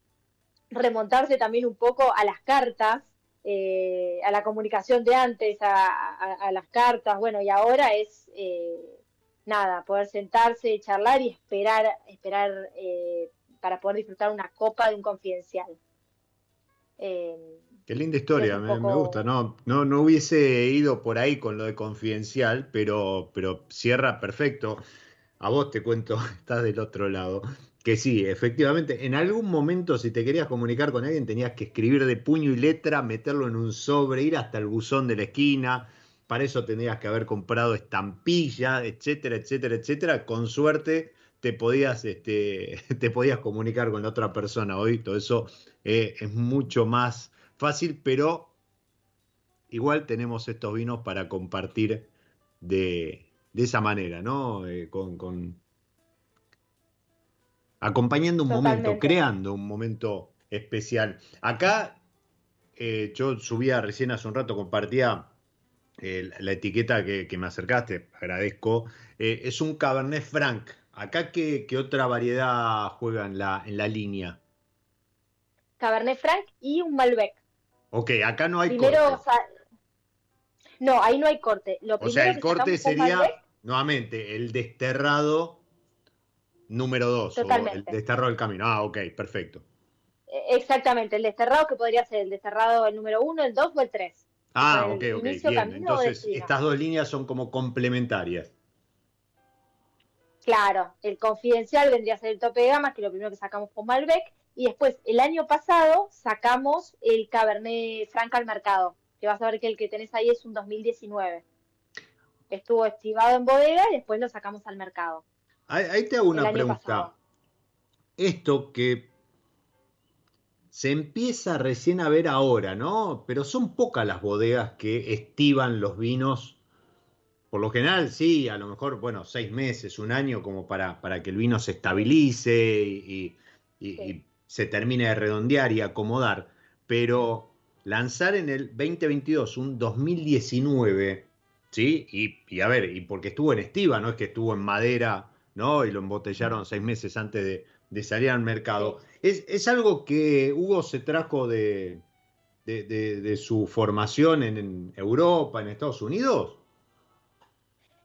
remontarse también un poco a las cartas, eh, a la comunicación de antes, a, a- a las cartas, bueno, y ahora es, eh, nada, poder sentarse, charlar y esperar, esperar eh, para poder disfrutar una copa de un confidencial. Eh, Qué linda historia, me, me gusta. No, no, no hubiese ido por ahí con lo de confidencial, pero, pero cierra perfecto. A vos te cuento, *laughs* estás del otro lado. Que sí, efectivamente, en algún momento si te querías comunicar con alguien tenías que escribir de puño y letra, meterlo en un sobre, ir hasta el buzón de la esquina. Para eso tenías que haber comprado estampilla, etcétera, etcétera, etcétera. Con suerte te podías, este, *laughs* te podías comunicar con la otra persona. Hoy todo eso eh, es mucho más fácil, pero igual tenemos estos vinos para compartir de, de esa manera, ¿no? Eh, con, con- acompañando un momento, creando un momento especial. Acá eh, yo subía recién hace un rato, compartía eh, la etiqueta que, que me acercaste, agradezco. Eh, es un Cabernet Franc. Acá, ¿qué, qué otra variedad juega en la, en la línea? Cabernet Franc y un Malbec. Ok, acá no hay Primero, corte. no, ahí no hay corte. Lo O sea, el corte sería, Malbec, nuevamente, el desterrado número 2, o el desterrado del camino. Ah, ok, perfecto. eh, exactamente, el desterrado que podría ser el desterrado el número uno, el dos o el tres. Ah, O ok, sea, ok, bien. Entonces, estas dos líneas son como complementarias. Claro, el confidencial vendría a ser el tope de gama, que es lo primero que sacamos con Malbec, y después el año pasado sacamos el Cabernet Franc al mercado, que vas a ver que el que tenés ahí es un 2019. Estuvo estivado en bodega y después lo sacamos al mercado. Ahí, ahí te hago una pregunta. pasado. Esto que se empieza recién a ver ahora, ¿no? Pero son pocas las bodegas que estivan los vinos. Por lo general, sí, a lo mejor, bueno, seis meses, un año, como para, para que el vino se estabilice y, y- y- Sí. y se termine de redondear y acomodar. Pero lanzar en el 2022 un 2019, ¿sí? Y, y a ver, y porque estuvo en estiva, no es que estuvo en madera, ¿no? Y lo embotellaron seis meses antes de, de salir al mercado. Es, es algo que Hugo se trajo de, de, de- su formación en, en Europa, en Estados Unidos.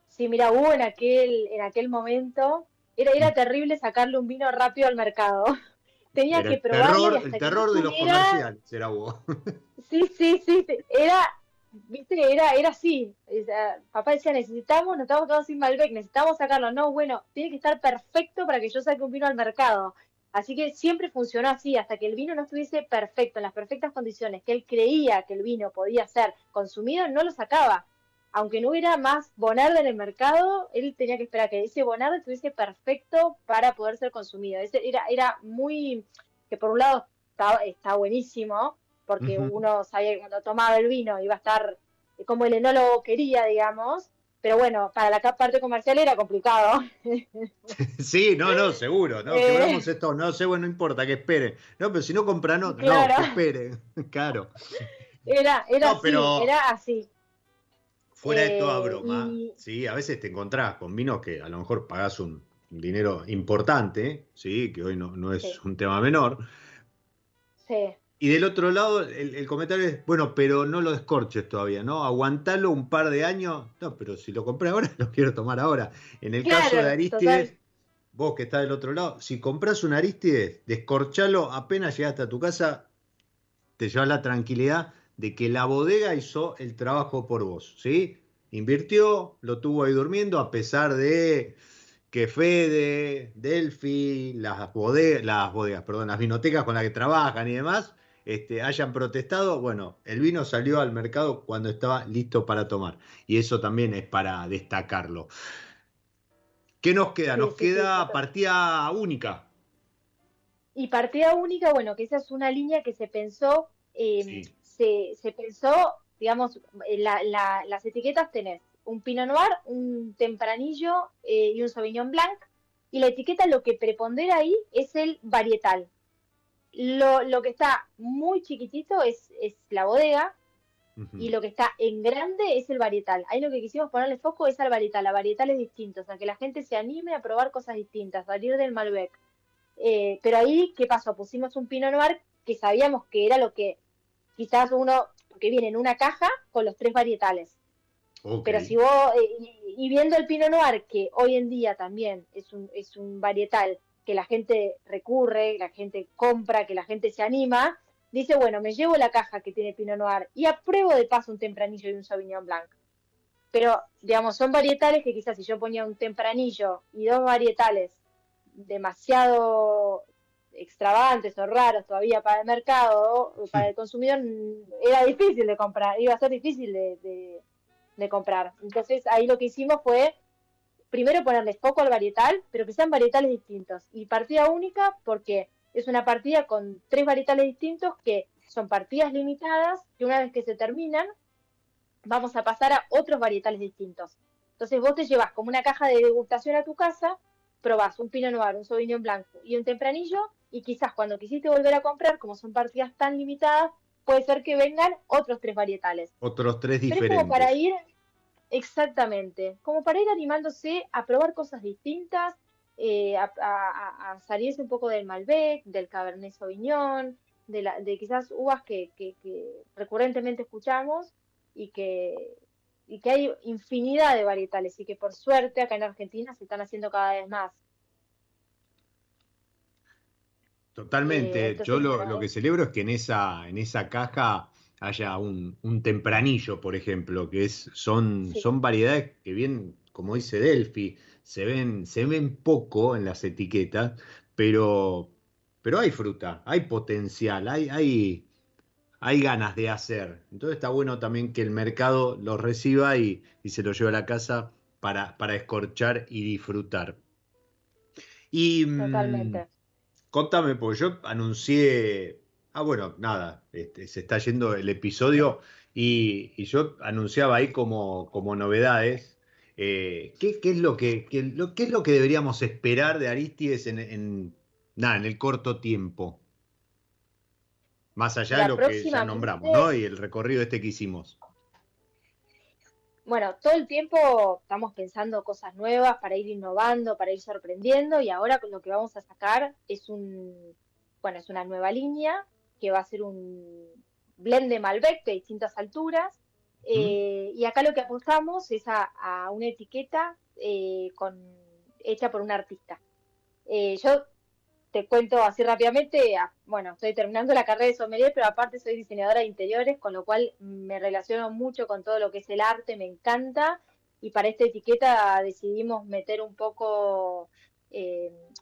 Sí, mira, hubo en aquel, en aquel momento, era, era terrible sacarle un vino rápido al mercado. *laughs* Tenía Era que probarlo y terror, hasta el que terror no de los comerciales, era Hugo. *laughs* Sí, sí, sí. Era, viste, era, era así. Sea, papá decía, necesitamos, nos estamos quedando sin Malbec, necesitamos sacarlo. No, bueno, tiene que estar perfecto para que yo saque un vino al mercado. Así que siempre funcionó así, hasta que el vino no estuviese perfecto, en las perfectas condiciones, que él creía que el vino podía ser consumido, no lo sacaba. Aunque no hubiera más Bonarda en el mercado, él tenía que esperar que ese Bonarda estuviese perfecto para poder ser consumido. Ese era, era muy, que por un lado está, está buenísimo, porque uno sabía que cuando tomaba el vino iba a estar como el enólogo quería, digamos, pero bueno, para la parte comercial era complicado. *laughs* sí, no, no, seguro, no, Eh. quebramos esto, no sé, bueno, no importa, que espere. No, pero si no compra, no, Claro. no, que espere, *laughs* claro. Era, era No, pero- así, era así. Fuera de Eh, toda broma, y- sí, a veces te encontrás con vinos que a lo mejor pagás un, un dinero importante, sí, que hoy no, no es Sí. un tema menor. Sí, Y del otro lado, el, el comentario es, bueno, pero no lo descorches todavía, ¿no? Aguantalo un par de años. No, pero si lo compré ahora, *laughs* lo quiero tomar ahora. En el Claro, caso de Aristides, total. vos que estás del otro lado, si compras un Aristides, descorchalo apenas llegaste a tu casa, te llevas la tranquilidad de que la bodega hizo el trabajo por vos, ¿sí? Invirtió, lo tuvo ahí durmiendo, a pesar de que Fede, Delphi, las bodegas, las bodegas, perdón, las vinotecas con las que trabajan y demás, este, hayan protestado, bueno, el vino salió al mercado cuando estaba listo para tomar. Y eso también es para destacarlo. ¿Qué nos queda? Nos sí, sí, queda partida única. Y partida única, bueno, que esa es una línea que se pensó, eh, se, se pensó, digamos, en la- la- las etiquetas tenés un Pinot Noir, un Tempranillo eh, y un Sauvignon Blanc, y la etiqueta lo que prepondera ahí es el varietal. Lo, lo que está muy chiquitito es, es la bodega, y lo que está en grande es el varietal. Ahí lo que quisimos ponerle foco es al varietal, a varietales distintos, a que la gente se anime a probar cosas distintas, salir del Malbec. Eh, pero ahí, ¿qué pasó? Pusimos un Pinot Noir que sabíamos que era lo que quizás uno, que viene en una caja con los tres varietales. Pero si vos, eh, y, y viendo el Pinot Noir, que hoy en día también es un, es un varietal que la gente recurre, la gente compra, que la gente se anima, dice, bueno, me llevo la caja que tiene Pinot Noir y apruebo de paso un tempranillo y un Sauvignon Blanc. Pero, digamos, son varietales que quizás si yo ponía un tempranillo y dos varietales demasiado extravagantes o raros todavía para el mercado o para el consumidor, era difícil de comprar, iba a ser difícil de, de- de comprar. Entonces ahí lo que hicimos fue primero ponerles foco al varietal, pero que sean varietales distintos. Y partida única porque es una partida con tres varietales distintos que son partidas limitadas que una vez que se terminan vamos a pasar a otros varietales distintos. Entonces vos te llevas como una caja de degustación a tu casa, probás un Pinot Noir, un Sauvignon Blanco y un Tempranillo y quizás cuando quisiste volver a comprar, como son partidas tan limitadas, puede ser que vengan otros tres varietales. Otros tres Pero diferentes. como para ir, exactamente, como para ir animándose a probar cosas distintas, eh, a, a- a- a salirse un poco del Malbec, del Cabernet Sauvignon, de, la, de quizás uvas que, que- que recurrentemente escuchamos y que, y que hay infinidad de varietales y que por suerte acá en Argentina se están haciendo cada vez más. Totalmente. Eh, entonces, Yo lo, lo que celebro es que en esa, en esa caja haya un, un tempranillo, por ejemplo, que es, son, Sí. son variedades que bien, como dice Delphi, se ven, se ven poco en las etiquetas, pero, pero hay fruta, hay potencial, hay, hay, hay ganas de hacer. Entonces está bueno también que el mercado lo reciba y, y se lo lleve a la casa para, para escorchar y disfrutar. Y, mm, Totalmente. Contame, porque yo anuncié. Ah, bueno, nada, este, se está yendo el episodio y, y yo anunciaba ahí como, como novedades. eh, ¿qué, qué es lo que, qué, lo, qué es lo que deberíamos esperar de Aristides en, en, nada, en el corto tiempo? Más allá de lo que ya nombramos, ¿no? Y el recorrido este que hicimos. Bueno, todo el tiempo estamos pensando cosas nuevas para ir innovando, para ir sorprendiendo y ahora lo que vamos a sacar es un, bueno, es una nueva línea que va a ser un blend de Malbec de distintas alturas. Eh, y acá lo que apostamos es a, a una etiqueta eh, con, hecha por un artista. Eh, yo te cuento así rápidamente, a- bueno, estoy terminando la carrera de sommelier, pero aparte soy diseñadora de interiores, con lo cual me relaciono mucho con todo lo que es el arte, me encanta, y para esta etiqueta decidimos meter un poco,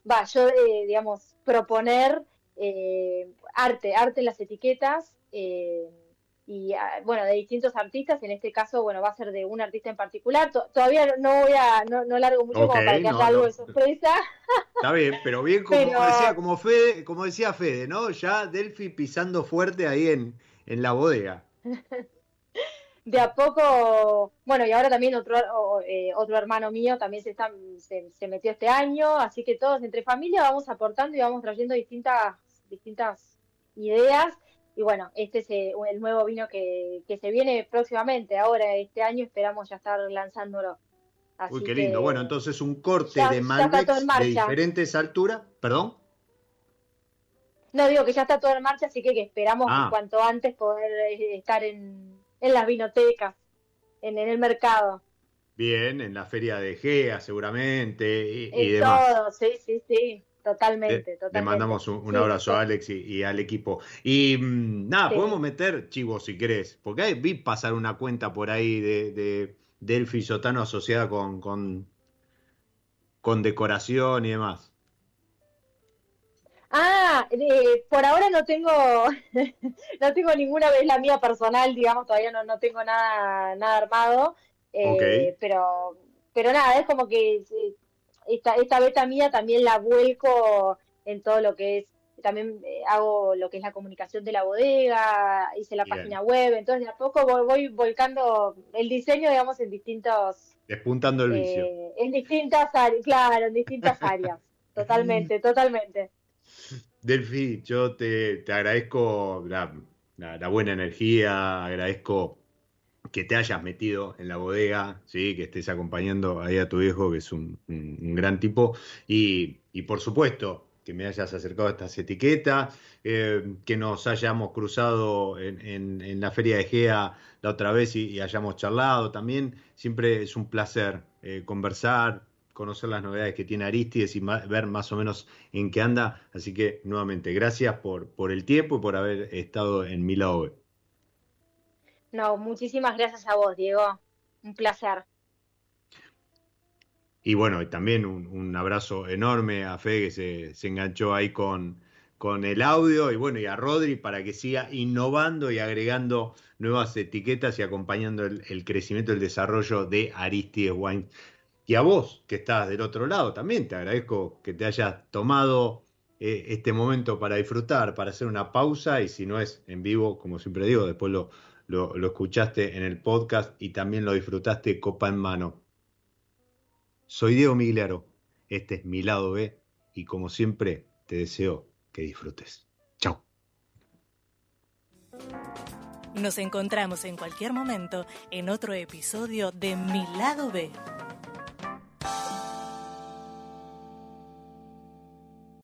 va, yo, digamos, proponer eh, arte, arte en las etiquetas, eh, y ah, bueno, de distintos artistas, en este caso, bueno, va a ser de un artista en particular, To- todavía no voy a, no, no largo mucho como para que no, haya algo no. de sorpresa, Está bien, pero bien como Pero- decía, como Fede, como decía Fede, ¿no? Ya Delphi pisando fuerte ahí en, en la bodega. *laughs* de a poco, bueno, y ahora también otro, eh, otro hermano mío también se, está, se, metió este año, así que todos entre familia vamos aportando y vamos trayendo distintas, distintas ideas. Y bueno, este es eh, el nuevo vino que, que se viene próximamente. Ahora, este año, esperamos ya estar lanzándolo. Uy, qué lindo. Bueno, entonces un corte de Malbec de diferentes alturas. ¿Perdón? No, digo que ya está todo en marcha, así que, esperamos ah. cuanto antes poder eh, estar en, en las vinotecas, en, el mercado. Bien, en la feria de GEA seguramente y, y Todo, sí, sí, sí. Totalmente, totalmente. Le mandamos un, abrazo a Alex y, al equipo. Y mm, nada, podemos meter chivos si querés, porque vi pasar una cuenta por ahí de, de Delphi Sotano asociada con, con, con decoración y demás. Ah, por ahora no tengo, *laughs* no tengo ninguna vez la mía personal, digamos, todavía no, no tengo nada, nada armado, eh, pero, pero nada, es como que esta, esta beta mía también la vuelco en todo lo que es, también eh, hago lo que es la comunicación de la bodega, hice la página web, entonces de a poco voy, volcando el diseño, digamos, en distintos... Despuntando el vicio. Eh, en distintas áreas, claro, en distintas *laughs* áreas, totalmente, totalmente. Delphi, yo te, agradezco la, buena energía, agradezco que te hayas metido en la bodega, ¿sí? que estés acompañando ahí a tu viejo, que es un, gran tipo, y, por supuesto que me hayas acercado a estas etiquetas, eh, que nos hayamos cruzado en, la feria de GEA la otra vez y, hayamos charlado también. Siempre es un placer eh, conversar, conocer las novedades que tiene Aristides y ver más o menos en qué anda. Así que nuevamente, gracias por, por el tiempo y por haber estado en mi lado. No, muchísimas gracias a vos, Diego. Un placer. Y bueno, también un, abrazo enorme a Fe que se, enganchó ahí con, con el audio y bueno, y a Rodri para que siga innovando y agregando nuevas etiquetas y acompañando el, el crecimiento, el desarrollo de Aristides Wine y a vos, que estás del otro lado, también te agradezco que te hayas tomado eh, este momento para disfrutar, para hacer una pausa y si no es en vivo, como siempre digo, después lo, lo, escuchaste en el podcast y también lo disfrutaste copa en mano. Soy Diego Miglero, este es mi lado B y como siempre te deseo que disfrutes. Chao. Nos encontramos en cualquier momento en otro episodio de Mi lado B.